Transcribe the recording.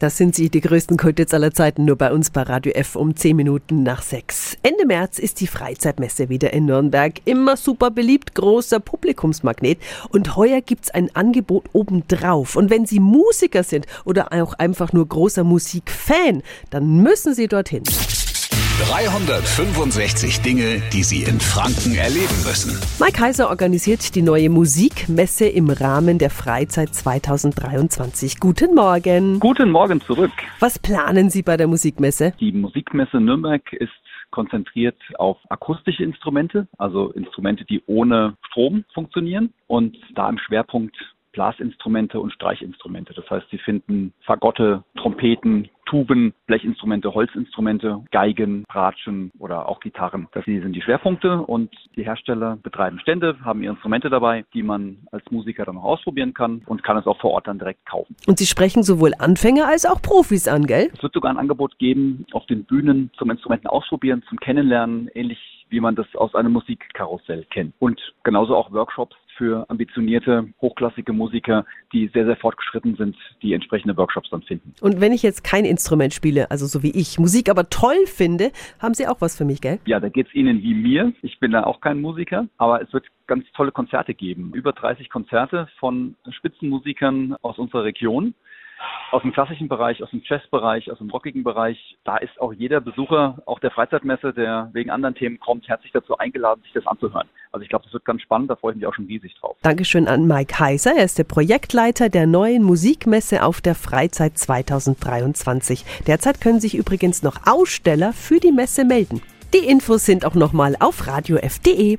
Das sind sie, die größten Kultits aller Zeiten, nur bei uns bei Radio F um 10 Minuten nach 6. Ende März ist die Freizeitmesse wieder in Nürnberg. Immer super beliebt, großer Publikumsmagnet. Und heuer gibt's ein Angebot obendrauf. Und wenn Sie Musiker sind oder auch einfach nur großer Musikfan, dann müssen Sie dorthin. 365 Dinge, die Sie in Franken erleben müssen. Mike Kaiser organisiert die neue Musikmesse im Rahmen der Freizeit 2023. Guten Morgen. Guten Morgen zurück. Was planen Sie bei der Musikmesse? Die Musikmesse Nürnberg ist konzentriert auf akustische Instrumente, also Instrumente, die ohne Strom funktionieren und da im Schwerpunkt Blasinstrumente und Streichinstrumente. Das heißt, Sie finden Fagotte, Trompeten, Tuben, Blechinstrumente, Holzinstrumente, Geigen, Bratschen oder auch Gitarren. Das sind die Schwerpunkte und die Hersteller betreiben Stände, haben ihre Instrumente dabei, die man als Musiker dann noch ausprobieren kann und kann es auch vor Ort dann direkt kaufen. Und Sie sprechen sowohl Anfänger als auch Profis an, gell? Es wird sogar ein Angebot geben auf den Bühnen zum Instrumenten ausprobieren, zum Kennenlernen, ähnlich wie man das aus einem Musikkarussell kennt. Und genauso auch Workshops für ambitionierte, hochklassige Musiker, die sehr, sehr fortgeschritten sind, die entsprechende Workshops dann finden. Und wenn ich jetzt kein Instrument spiele, also so wie ich, Musik aber toll finde, haben Sie auch was für mich, gell? Ja, da geht's Ihnen wie mir. Ich bin da auch kein Musiker, aber es wird ganz tolle Konzerte geben. Über 30 Konzerte von Spitzenmusikern aus unserer Region aus dem klassischen Bereich, aus dem Jazzbereich, aus dem rockigen Bereich. Da ist auch jeder Besucher, auch der Freizeitmesse, der wegen anderen Themen kommt, herzlich dazu eingeladen, sich das anzuhören. Also ich glaube, das wird ganz spannend, da freue ich mich auch schon riesig drauf. Dankeschön an Mike Heiser. Er ist der Projektleiter der neuen Musikmesse auf der Freizeit 2023. Derzeit können sich übrigens noch Aussteller für die Messe melden. Die Infos sind auch nochmal auf radiof.de.